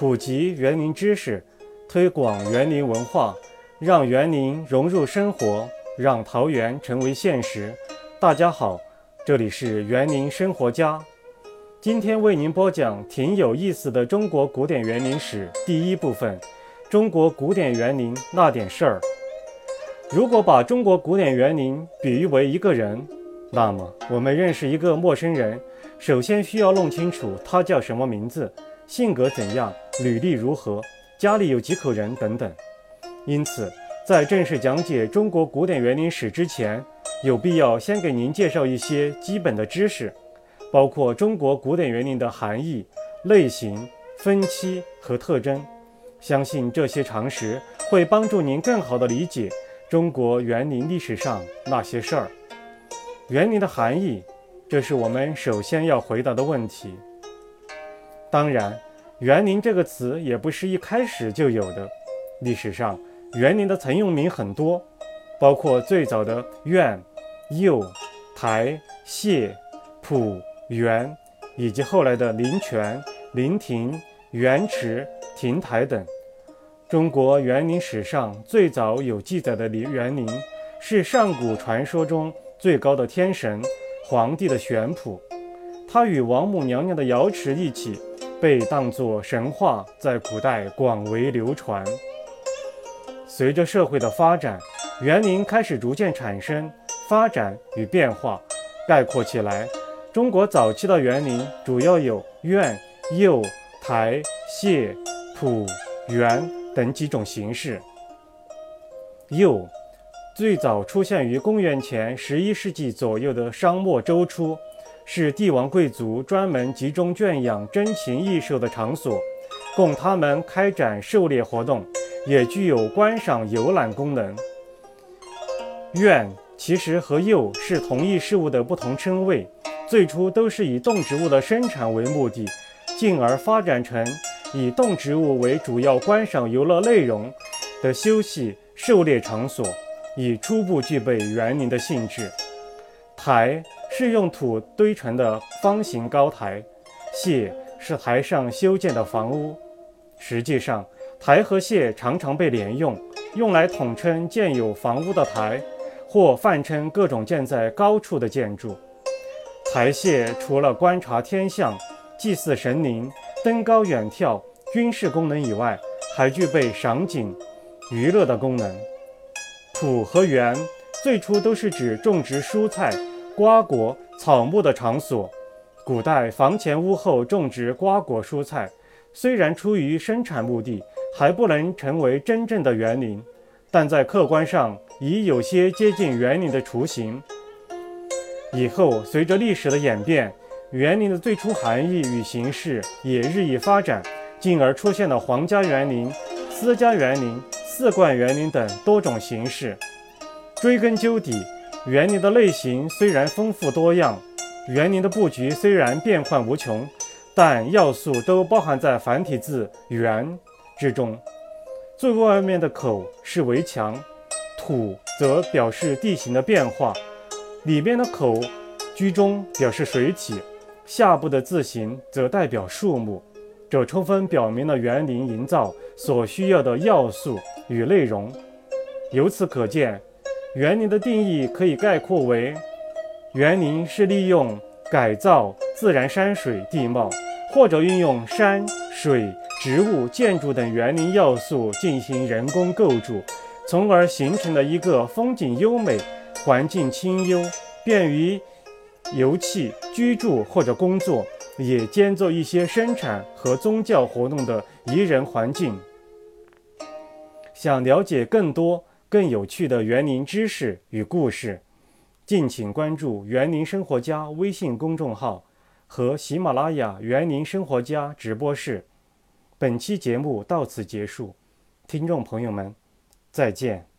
普及园林知识，推广园林文化，让园林融入生活，让桃园成为现实。大家好，这里是园林生活家，今天为您播讲挺有意思的中国古典园林史第一部分：中国古典园林那点事儿。如果把中国古典园林比喻为一个人，那么我们认识一个陌生人，首先需要弄清楚他叫什么名字。性格怎样？履历如何？家里有几口人？等等。因此，在正式讲解中国古典园林史之前，有必要先给您介绍一些基本的知识，包括中国古典园林的含义、类型、分期和特征。相信这些常识会帮助您更好地理解中国园林历史上那些事儿。园林的含义，这是我们首先要回答的问题。当然，园林这个词也不是一开始就有的。历史上，园林的曾用名很多，包括最早的苑、囿、台、榭、圃、园，以及后来的林泉、林亭、园池、亭台等。中国园林史上最早有记载的园林，是上古传说中最高的天神皇帝的玄圃，他与王母娘娘的瑶池一起。被当作神话，在古代广为流传。随着社会的发展，园林开始逐渐产生、发展与变化。概括起来，中国早期的园林主要有院、囿、台、榭、圃、园等几种形式。囿最早出现于公元前十一世纪左右的商末周初。是帝王贵族专门集中圈养珍禽异兽的场所，供他们开展狩猎活动，也具有观赏游览功能。苑其实和囿是同一事物的不同称谓，最初都是以动植物的生产为目的，进而发展成以动植物为主要观赏游乐内容的休息狩猎场所，已初步具备园林的性质。台。是用土堆成的方形高台，榭是台上修建的房屋。实际上，台和榭常常被连用，用来统称建有房屋的台，或泛称各种建在高处的建筑。台榭除了观察天象、祭祀神灵、登高远眺、军事功能以外，还具备赏景、娱乐的功能。圃和园最初都是指种植蔬菜。瓜果草木的场所，古代房前屋后种植瓜果蔬菜，虽然出于生产目的，还不能成为真正的园林，但在客观上已有些接近园林的雏形。以后随着历史的演变，园林的最初含义与形式也日益发展，进而出现了皇家园林、私家园林、四冠园林等多种形式。追根究底。园林的类型虽然丰富多样，园林的布局虽然变幻无穷，但要素都包含在繁体字“园”之中。最外面的口是围墙，土则表示地形的变化；里面的口居中表示水体，下部的字形则代表树木。这充分表明了园林营造所需要的要素与内容。由此可见。园林的定义可以概括为：园林是利用改造自然山水地貌，或者运用山水、植物、建筑等园林要素进行人工构筑，从而形成了一个风景优美、环境清幽、便于游憩、居住或者工作，也兼做一些生产和宗教活动的宜人环境。想了解更多。更有趣的园林知识与故事，敬请关注“园林生活家”微信公众号和喜马拉雅“园林生活家”直播室。本期节目到此结束，听众朋友们，再见。